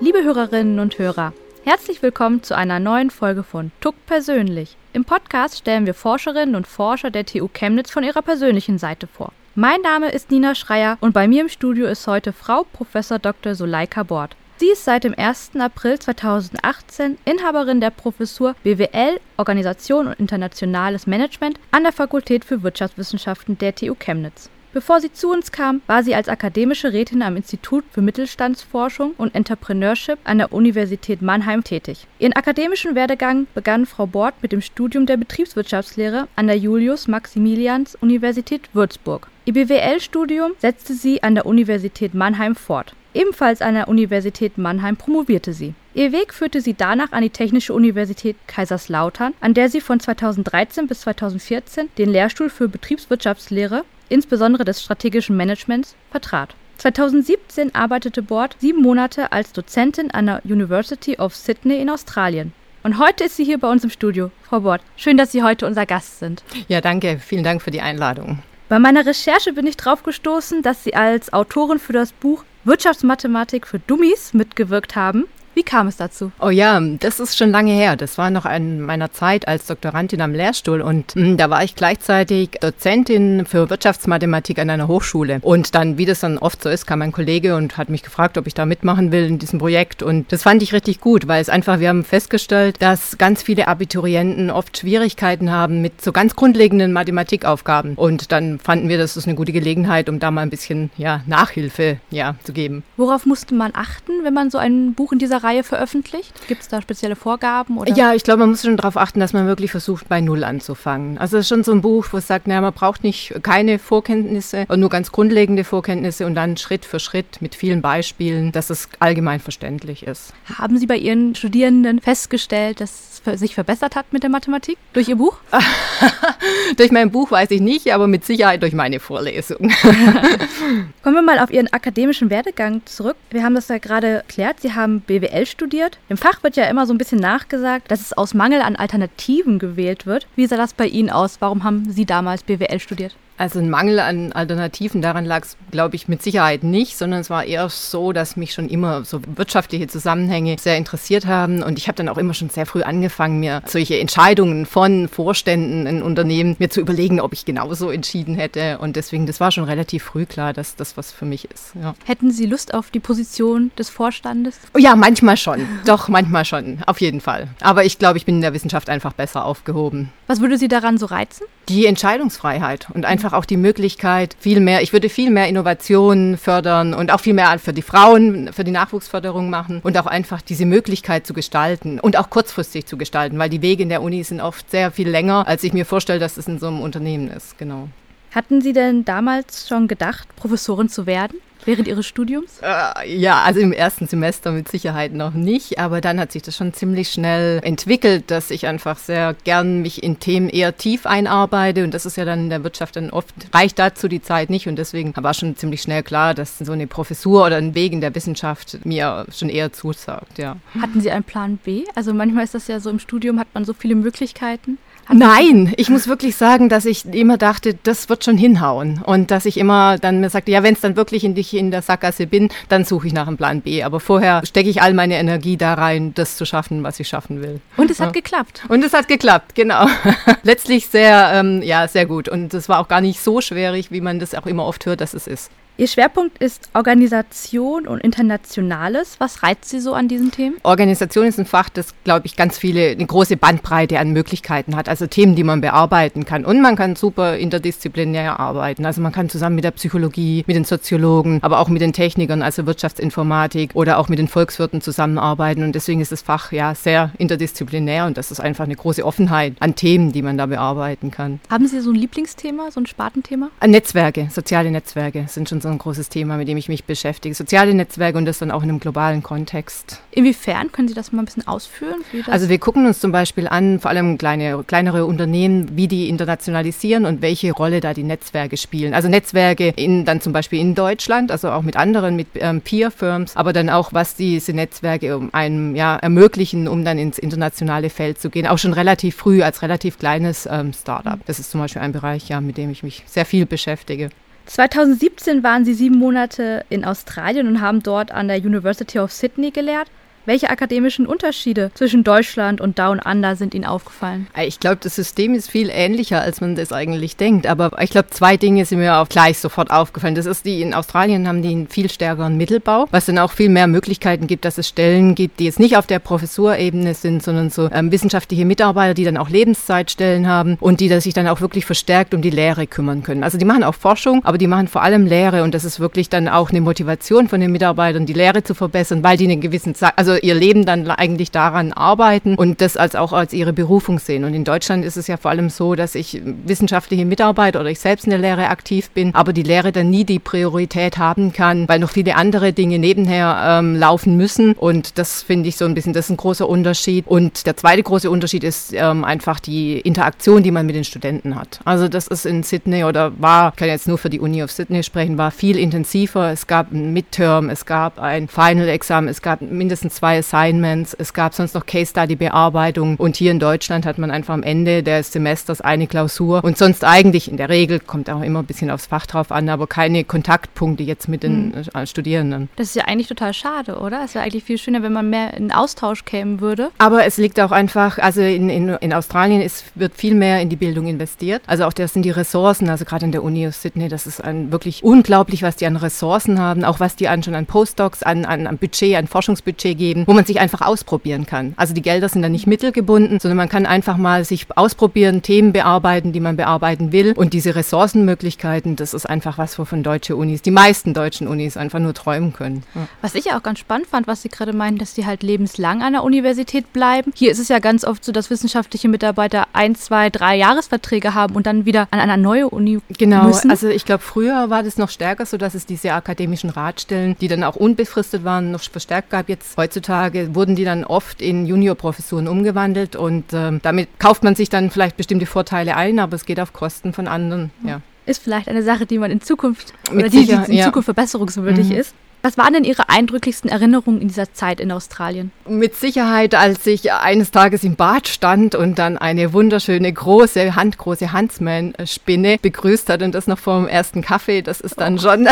Liebe Hörerinnen und Hörer, herzlich willkommen zu einer neuen Folge von Tuck persönlich. Im Podcast stellen wir Forscherinnen und Forscher der TU Chemnitz von ihrer persönlichen Seite vor. Mein Name ist Nina Schreier und bei mir im Studio ist heute Frau Prof. Dr. Suleika Bort. Sie ist seit dem 1. April 2018 Inhaberin der Professur BWL, Organisation und internationales Management an der Fakultät für Wirtschaftswissenschaften der TU Chemnitz. Bevor sie zu uns kam, war sie als akademische Rätin am Institut für Mittelstandsforschung und Entrepreneurship an der Universität Mannheim tätig. Ihren akademischen Werdegang begann Frau Bort mit dem Studium der Betriebswirtschaftslehre an der Julius-Maximilians-Universität Würzburg. Ihr BWL-Studium setzte sie an der Universität Mannheim fort. Ebenfalls an der Universität Mannheim promovierte sie. Ihr Weg führte sie danach an die Technische Universität Kaiserslautern, an der sie von 2013 bis 2014 den Lehrstuhl für Betriebswirtschaftslehre insbesondere des strategischen Managements, vertrat. 2017 arbeitete Bord sieben Monate als Dozentin an der University of Sydney in Australien. Und heute ist sie hier bei uns im Studio. Frau Bord, schön, dass Sie heute unser Gast sind. Ja, danke. Vielen Dank für die Einladung. Bei meiner Recherche bin ich darauf gestoßen, dass Sie als Autorin für das Buch Wirtschaftsmathematik für Dummies mitgewirkt haben. Wie kam es dazu? Oh ja, das ist schon lange her. Das war noch in meiner Zeit als Doktorandin am Lehrstuhl und mh, hm, da war ich gleichzeitig Dozentin für Wirtschaftsmathematik an einer Hochschule. Und dann, wie das dann oft so ist, kam ein Kollege und hat mich gefragt, ob ich da mitmachen will in diesem Projekt. Und das fand ich richtig gut, weil es einfach, wir haben festgestellt, dass ganz viele Abiturienten oft Schwierigkeiten haben mit so ganz grundlegenden Mathematikaufgaben. Und dann fanden wir, das ist eine gute Gelegenheit, um da mal ein bisschen ja, Nachhilfe ja, zu geben. Worauf musste man achten, wenn man so ein Buch in dieser Reihe Reihe veröffentlicht? Gibt es da spezielle Vorgaben? Oder? Ja, ich glaube, man muss schon darauf achten, dass man wirklich versucht, bei Null anzufangen. Also es ist schon so ein Buch, wo es sagt, naja, man braucht nicht keine Vorkenntnisse, nur ganz grundlegende Vorkenntnisse und dann Schritt für Schritt mit vielen Beispielen, dass es allgemein verständlich ist. Haben Sie bei Ihren Studierenden festgestellt, dass es sich verbessert hat mit der Mathematik durch Ihr Buch? durch mein Buch weiß ich nicht, aber mit Sicherheit durch meine Vorlesung. Kommen wir mal auf Ihren akademischen Werdegang zurück. Wir haben das ja gerade erklärt. Sie haben BWL BWL studiert. Im Fach wird ja immer so ein bisschen nachgesagt, dass es aus Mangel an Alternativen gewählt wird. Wie sah das bei Ihnen aus? Warum haben Sie damals BWL studiert? Also ein Mangel an Alternativen, daran lag es, glaube ich, mit Sicherheit nicht, sondern es war eher so, dass mich schon immer so wirtschaftliche Zusammenhänge sehr interessiert haben. Und ich habe dann auch immer schon sehr früh angefangen, mir solche Entscheidungen von Vorständen in Unternehmen mir zu überlegen, ob ich genauso entschieden hätte. Und deswegen, das war schon relativ früh klar, dass das was für mich ist. Ja. Hätten Sie Lust auf die Position des Vorstandes? Oh ja, manchmal schon. Doch, manchmal schon. Auf jeden Fall. Aber ich glaube, ich bin in der Wissenschaft einfach besser aufgehoben. Was würde Sie daran so reizen? Die Entscheidungsfreiheit und einfach auch die Möglichkeit, viel mehr, ich würde viel mehr Innovationen fördern und auch viel mehr für die Frauen, für die Nachwuchsförderung machen und auch einfach diese Möglichkeit zu gestalten und auch kurzfristig zu gestalten, weil die Wege in der Uni sind oft sehr viel länger, als ich mir vorstelle, dass es in so einem Unternehmen ist. Genau. Hatten Sie denn damals schon gedacht, Professorin zu werden? Während Ihres Studiums? Äh, ja, also im ersten Semester mit Sicherheit noch nicht, aber dann hat sich das schon ziemlich schnell entwickelt, dass ich einfach sehr gern mich in Themen eher tief einarbeite und das ist ja dann in der Wirtschaft dann oft, reicht dazu die Zeit nicht und deswegen war schon ziemlich schnell klar, dass so eine Professur oder ein Weg in der Wissenschaft mir schon eher zusagt, ja. Hatten Sie einen Plan B? Also manchmal ist das ja so, im Studium hat man so viele Möglichkeiten. Nein, ich muss wirklich sagen, dass ich immer dachte, das wird schon hinhauen. Und dass ich immer dann mir sagte, ja, wenn es dann wirklich in, dich in der Sackgasse bin, dann suche ich nach einem Plan B. Aber vorher stecke ich all meine Energie da rein, das zu schaffen, was ich schaffen will. Und es hat geklappt. Und es hat geklappt, genau. Letztlich sehr, ähm, ja, sehr gut. Und es war auch gar nicht so schwierig, wie man das auch immer oft hört, dass es ist. Ihr Schwerpunkt ist Organisation und Internationales. Was reizt Sie so an diesen Themen? Organisation ist ein Fach, das, glaube ich, ganz viele, eine große Bandbreite an Möglichkeiten hat. Also Themen, die man bearbeiten kann. Und man kann super interdisziplinär arbeiten. Also man kann zusammen mit der Psychologie, mit den Soziologen, aber auch mit den Technikern, also Wirtschaftsinformatik oder auch mit den Volkswirten zusammenarbeiten. Und deswegen ist das Fach ja sehr interdisziplinär und das ist einfach eine große Offenheit an Themen, die man da bearbeiten kann. Haben Sie so ein Lieblingsthema, so ein Spartenthema? Netzwerke, soziale Netzwerke sind schon so ein großes Thema, mit dem ich mich beschäftige. Soziale Netzwerke und das dann auch in einem globalen Kontext. Inwiefern können Sie das mal ein bisschen ausführen? Also wir gucken uns zum Beispiel an, vor allem kleine, kleinere Unternehmen, wie die internationalisieren und welche Rolle da die Netzwerke spielen. Also Netzwerke in, dann zum Beispiel in Deutschland, also auch mit anderen, mit ähm, Peer-Firms, aber dann auch, was diese Netzwerke einem ja, ermöglichen, um dann ins internationale Feld zu gehen. Auch schon relativ früh als relativ kleines ähm, Startup. Das ist zum Beispiel ein Bereich, ja, mit dem ich mich sehr viel beschäftige. 2017 waren Sie sieben Monate in Australien und haben dort an der University of Sydney gelehrt. Welche akademischen Unterschiede zwischen Deutschland und Down Under sind Ihnen aufgefallen? Ich glaube, das System ist viel ähnlicher, als man das eigentlich denkt. Aber ich glaube, zwei Dinge sind mir auch gleich sofort aufgefallen. Das ist die, in Australien haben die einen viel stärkeren Mittelbau, was dann auch viel mehr Möglichkeiten gibt, dass es Stellen gibt, die jetzt nicht auf der Professurebene sind, sondern so ähm, wissenschaftliche Mitarbeiter, die dann auch Lebenszeitstellen haben und die sich dann auch wirklich verstärkt um die Lehre kümmern können. Also die machen auch Forschung, aber die machen vor allem Lehre und das ist wirklich dann auch eine Motivation von den Mitarbeitern, die Lehre zu verbessern, weil die einen gewissen, Zeit, also ihr Leben dann eigentlich daran arbeiten und das als auch als ihre Berufung sehen. Und in Deutschland ist es ja vor allem so, dass ich wissenschaftliche Mitarbeiter oder ich selbst in der Lehre aktiv bin, aber die Lehre dann nie die Priorität haben kann, weil noch viele andere Dinge nebenher ähm, laufen müssen. Und das finde ich so ein bisschen, das ist ein großer Unterschied. Und der zweite große Unterschied ist ähm, einfach die Interaktion, die man mit den Studenten hat. Also das ist in Sydney oder war, ich kann jetzt nur für die Uni of Sydney sprechen, war viel intensiver. Es gab ein Midterm, es gab ein Final-Examen, es gab mindestens zwei Assignments, es gab sonst noch Case-Study-Bearbeitung und hier in Deutschland hat man einfach am Ende des Semesters eine Klausur und sonst eigentlich in der Regel, kommt auch immer ein bisschen aufs Fach drauf an, aber keine Kontaktpunkte jetzt mit den mhm. Studierenden. Das ist ja eigentlich total schade, oder? Es wäre eigentlich viel schöner, wenn man mehr in Austausch kämen würde. Aber es liegt auch einfach, also in, in, in Australien ist, wird viel mehr in die Bildung investiert. Also auch das sind die Ressourcen, also gerade in der Uni of Sydney, das ist ein, wirklich unglaublich, was die an Ressourcen haben, auch was die an, schon an Postdocs, an, an, an Budget, an Forschungsbudget geben, wo man sich einfach ausprobieren kann. Also die Gelder sind dann nicht mittelgebunden, sondern man kann einfach mal sich ausprobieren, Themen bearbeiten, die man bearbeiten will. Und diese Ressourcenmöglichkeiten, das ist einfach was, wovon deutsche Unis, die meisten deutschen Unis einfach nur träumen können. Ja. Was ich ja auch ganz spannend fand, was Sie gerade meinen, dass die halt lebenslang an der Universität bleiben. Hier ist es ja ganz oft so, dass wissenschaftliche Mitarbeiter ein, zwei, drei Jahresverträge haben und dann wieder an eine neue Uni genau. müssen. Genau, also ich glaube, früher war das noch stärker so, dass es diese akademischen Ratstellen, die dann auch unbefristet waren, noch verstärkt gab. Jetzt heutzutage heutzutage wurden die dann oft in Juniorprofessuren umgewandelt und ähm, damit kauft man sich dann vielleicht bestimmte Vorteile ein, aber es geht auf Kosten von anderen. Ja. Ist vielleicht eine Sache, die man in Zukunft Mit oder die, sicher, die in ja. Zukunft verbesserungswürdig mhm. ist. Was waren denn Ihre eindrücklichsten Erinnerungen in dieser Zeit in Australien? Mit Sicherheit, als ich eines Tages im Bad stand und dann eine wunderschöne große, handgroße Huntsman-Spinne begrüßt hat und das noch vor dem ersten Kaffee. Das ist dann schon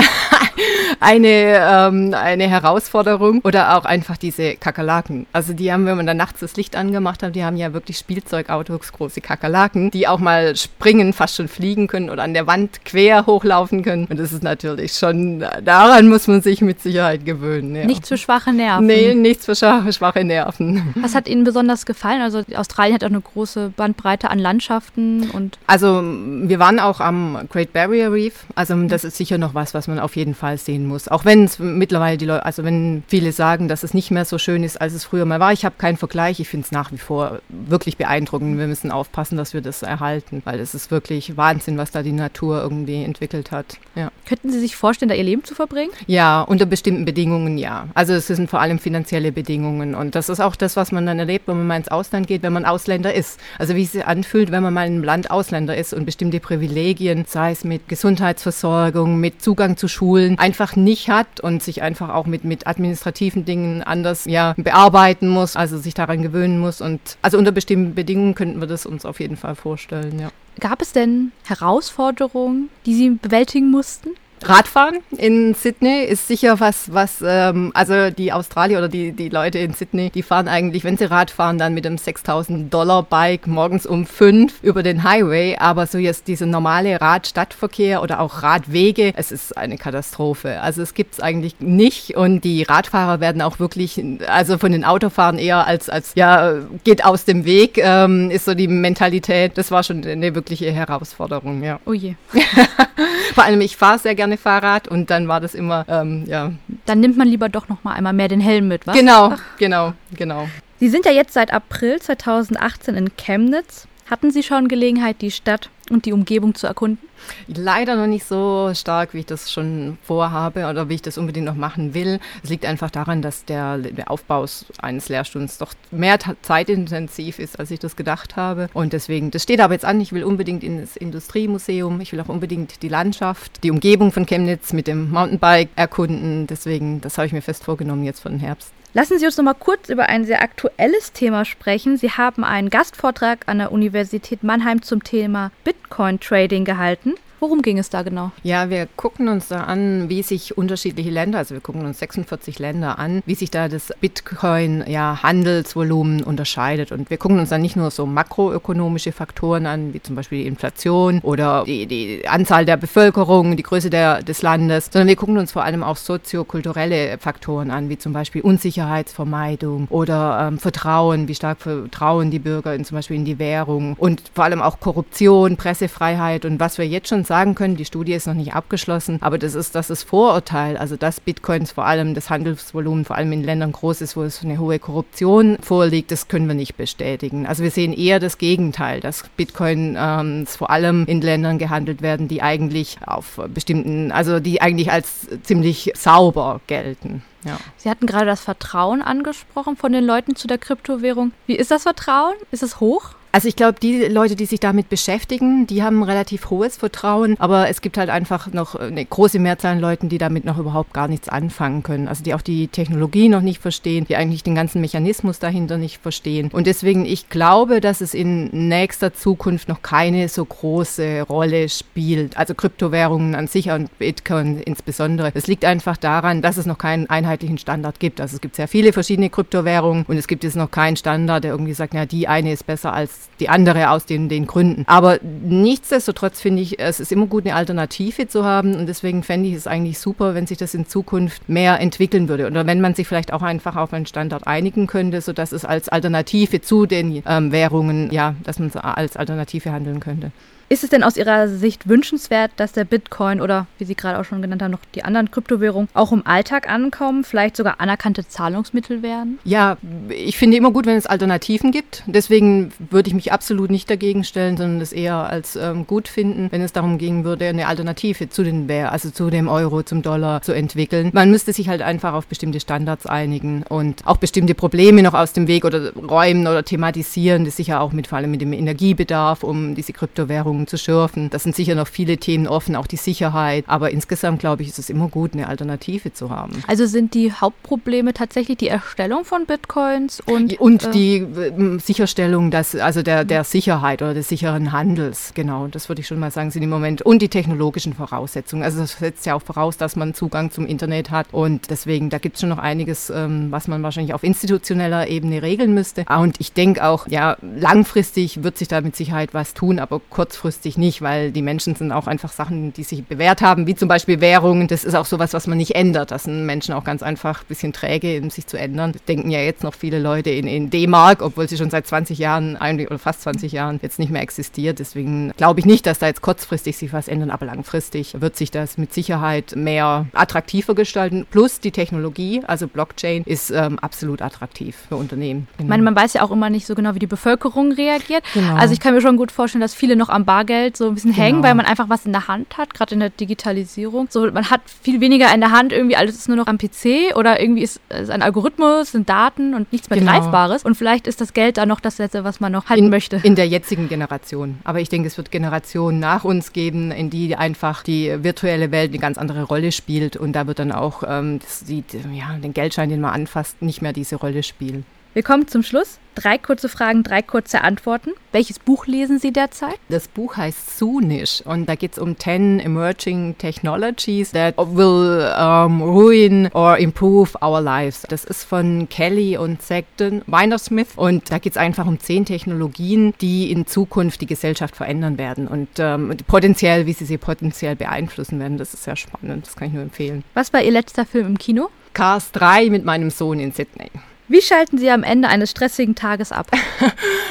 eine, ähm, eine Herausforderung. Oder auch einfach diese Kakerlaken. Also die haben, wenn man dann nachts das Licht angemacht hat, die haben ja wirklich Spielzeugautos, große Kakerlaken, die auch mal springen, fast schon fliegen können oder an der Wand quer hochlaufen können. Und das ist natürlich schon, daran muss man sich mit mit Sicherheit gewöhnen. Ja. Nichts für schwache Nerven. Nee, nichts für schwache Nerven. Was hat Ihnen besonders gefallen? Also Australien hat auch eine große Bandbreite an Landschaften und. Also wir waren auch am Great Barrier Reef. Also das ist sicher noch was, was man auf jeden Fall sehen muss. Auch wenn es mittlerweile die Leute, also wenn viele sagen, dass es nicht mehr so schön ist, als es früher mal war. Ich habe keinen Vergleich. Ich finde es nach wie vor wirklich beeindruckend. Wir müssen aufpassen, dass wir das erhalten, weil es ist wirklich Wahnsinn, was da die Natur irgendwie entwickelt hat. Ja. Könnten Sie sich vorstellen, da Ihr Leben zu verbringen? Ja, unter unter bestimmten Bedingungen ja. Also es sind vor allem finanzielle Bedingungen und das ist auch das, was man dann erlebt, wenn man mal ins Ausland geht, wenn man Ausländer ist. Also wie es sich anfühlt, wenn man mal in einem Land Ausländer ist und bestimmte Privilegien, sei es mit Gesundheitsversorgung, mit Zugang zu Schulen, einfach nicht hat und sich einfach auch mit, mit administrativen Dingen anders ja, bearbeiten muss, also sich daran gewöhnen muss und also unter bestimmten Bedingungen könnten wir das uns auf jeden Fall vorstellen, ja. Gab es denn Herausforderungen, die Sie bewältigen mussten? Radfahren in Sydney ist sicher was, was, ähm, also die Australier oder die, die Leute in Sydney, die fahren eigentlich, wenn sie Radfahren, dann mit einem 6000 Dollar Bike morgens um fünf über den Highway. Aber so jetzt dieser normale Radstadtverkehr oder auch Radwege, es ist eine Katastrophe. Also es gibt es eigentlich nicht und die Radfahrer werden auch wirklich, also von den Autofahren eher als, als ja, geht aus dem Weg, ähm, ist so die Mentalität. Das war schon eine wirkliche Herausforderung, ja. Oh je. Vor allem, ich fahre sehr gerne Fahrrad und dann war das immer, ähm, ja. Dann nimmt man lieber doch noch mal einmal mehr den Helm mit, was? Genau, Ach. genau, genau. Sie sind ja jetzt seit April 2018 in Chemnitz. Hatten Sie schon Gelegenheit, die Stadt und die Umgebung zu erkunden? Leider noch nicht so stark, wie ich das schon vorhabe oder wie ich das unbedingt noch machen will. Es liegt einfach daran, dass der, der Aufbau eines Lehrstuhls doch mehr zeitintensiv ist, als ich das gedacht habe. Und deswegen, das steht aber jetzt an, ich will unbedingt ins Industriemuseum, ich will auch unbedingt die Landschaft, die Umgebung von Chemnitz mit dem Mountainbike erkunden. Deswegen, das habe ich mir fest vorgenommen jetzt für den Herbst. Lassen Sie uns noch mal kurz über ein sehr aktuelles Thema sprechen. Sie haben einen Gastvortrag an der Universität Mannheim zum Thema Bitcoin Trading gehalten. Worum ging es da genau? Ja, wir gucken uns da an, wie sich unterschiedliche Länder, also wir gucken uns 46 Länder an, wie sich da das Bitcoin-Handelsvolumen ja, unterscheidet. Und wir gucken uns dann nicht nur so makroökonomische Faktoren an, wie zum Beispiel die Inflation oder die, die Anzahl der Bevölkerung, die Größe der, des Landes, sondern wir gucken uns vor allem auch soziokulturelle Faktoren an, wie zum Beispiel Unsicherheitsvermeidung oder ähm, Vertrauen, wie stark vertrauen die Bürger in, zum Beispiel in die Währung und vor allem auch Korruption, Pressefreiheit und was wir jetzt schon sagen können, die Studie ist noch nicht abgeschlossen, aber das ist das ist Vorurteil, also dass Bitcoins vor allem das Handelsvolumen vor allem in Ländern groß ist, wo es eine hohe Korruption vorliegt, das können wir nicht bestätigen. Also wir sehen eher das Gegenteil, dass Bitcoin ähm, vor allem in Ländern gehandelt werden, die eigentlich auf bestimmten, also die eigentlich als ziemlich sauber gelten. Ja. Sie hatten gerade das Vertrauen angesprochen von den Leuten zu der Kryptowährung. Wie ist das Vertrauen? Ist es hoch? Also ich glaube, die Leute, die sich damit beschäftigen, die haben relativ hohes Vertrauen, aber es gibt halt einfach noch eine große Mehrzahl an Leuten, die damit noch überhaupt gar nichts anfangen können. Also die auch die Technologie noch nicht verstehen, die eigentlich den ganzen Mechanismus dahinter nicht verstehen. Und deswegen, ich glaube, dass es in nächster Zukunft noch keine so große Rolle spielt. Also Kryptowährungen an sich und Bitcoin insbesondere. Es liegt einfach daran, dass es noch keinen einheitlichen Standard gibt. Also es gibt sehr viele verschiedene Kryptowährungen und es gibt jetzt noch keinen Standard, der irgendwie sagt, ja, die eine ist besser als die andere aus den, den Gründen. Aber nichtsdestotrotz finde ich, es ist immer gut, eine Alternative zu haben und deswegen fände ich es eigentlich super, wenn sich das in Zukunft mehr entwickeln würde oder wenn man sich vielleicht auch einfach auf einen Standard einigen könnte, sodass es als Alternative zu den ähm, Währungen, ja, dass man es als Alternative handeln könnte. Ist es denn aus Ihrer Sicht wünschenswert, dass der Bitcoin oder wie Sie gerade auch schon genannt haben, noch die anderen Kryptowährungen auch im Alltag ankommen, vielleicht sogar anerkannte Zahlungsmittel werden? Ja, ich finde immer gut, wenn es Alternativen gibt. Deswegen würde ich mich absolut nicht dagegen stellen, sondern es eher als ähm, gut finden, wenn es darum gehen würde, eine Alternative zu den Währ, also zu dem Euro, zum Dollar zu entwickeln. Man müsste sich halt einfach auf bestimmte Standards einigen und auch bestimmte Probleme noch aus dem Weg oder räumen oder thematisieren, das sicher auch mit vor allem mit dem Energiebedarf, um diese Kryptowährung Veränderungen zu schürfen. Das sind sicher noch viele Themen offen, auch die Sicherheit. Aber insgesamt, glaube ich, ist es immer gut, eine Alternative zu haben. Also sind die Hauptprobleme tatsächlich die Erstellung von Bitcoins und, und äh, die äh, Sicherstellung, dass, also der, der Sicherheit oder des sicheren Handels. Genau, das würde ich schon mal sagen, sind im Moment. Und die technologischen Voraussetzungen. Also das setzt ja auch voraus, dass man Zugang zum Internet hat. Und deswegen, da gibt es schon noch einiges, ähm, was man wahrscheinlich auf institutioneller Ebene regeln müsste. Und ich denke auch, ja, langfristig wird sich da mit Sicherheit was tun, aber kurzfristig kurzfristig nicht, weil die Menschen sind auch einfach Sachen, die sich bewährt haben, wie zum Beispiel Währungen. Das ist auch sowas, was man nicht ändert. Das sind Menschen auch ganz einfach ein bisschen träge, um sich zu ändern. Das denken ja jetzt noch viele Leute in, in D-Mark, obwohl sie schon seit 20 Jahren oder fast 20 Jahren jetzt nicht mehr existiert. Deswegen glaube ich nicht, dass da jetzt kurzfristig sich was ändern, aber langfristig wird sich das mit Sicherheit mehr attraktiver gestalten. Plus die Technologie, also Blockchain, ist ähm, absolut attraktiv für Unternehmen. Genau. Meine, man weiß ja auch immer nicht so genau, wie die Bevölkerung reagiert. Genau. Also ich kann mir schon gut vorstellen, dass viele noch am Bar Bargeld so ein bisschen genau. hängen, weil man einfach was in der Hand hat, gerade in der Digitalisierung. So, man hat viel weniger in der Hand, irgendwie alles ist nur noch am PC oder irgendwie ist es ein Algorithmus, sind Daten und nichts mehr genau. Greifbares. Und vielleicht ist das Geld da noch das Letzte, was man noch halten in, möchte. In der jetzigen Generation. Aber ich denke, es wird Generationen nach uns geben, in die einfach die virtuelle Welt eine ganz andere Rolle spielt. Und da wird dann auch ähm, das, die, ja, den Geldschein, den man anfasst, nicht mehr diese Rolle spielen. Wir kommen zum Schluss. Drei kurze Fragen, drei kurze Antworten. Welches Buch lesen Sie derzeit? Das Buch heißt Soonish und da geht es um 10 emerging technologies that will um, ruin or improve our lives. Das ist von Kelly und Sagden Weinersmith und da geht es einfach um 10 Technologien, die in Zukunft die Gesellschaft verändern werden und ähm, potenziell, wie sie sie potenziell beeinflussen werden. Das ist sehr spannend, das kann ich nur empfehlen. Was war Ihr letzter Film im Kino? Cars 3 mit meinem Sohn in Sydney. Wie schalten Sie am Ende eines stressigen Tages ab?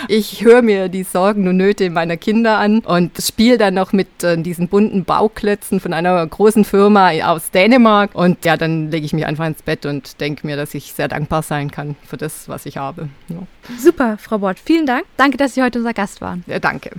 Ich höre mir die Sorgen und Nöte meiner Kinder an und spiele dann noch mit äh, diesen bunten Bauklötzen von einer großen Firma aus Dänemark. Und ja, dann lege ich mich einfach ins Bett und denke mir, dass ich sehr dankbar sein kann für das, was ich habe. Ja. Super, Frau Bort. Vielen Dank. Danke, dass Sie heute unser Gast waren. Ja, danke.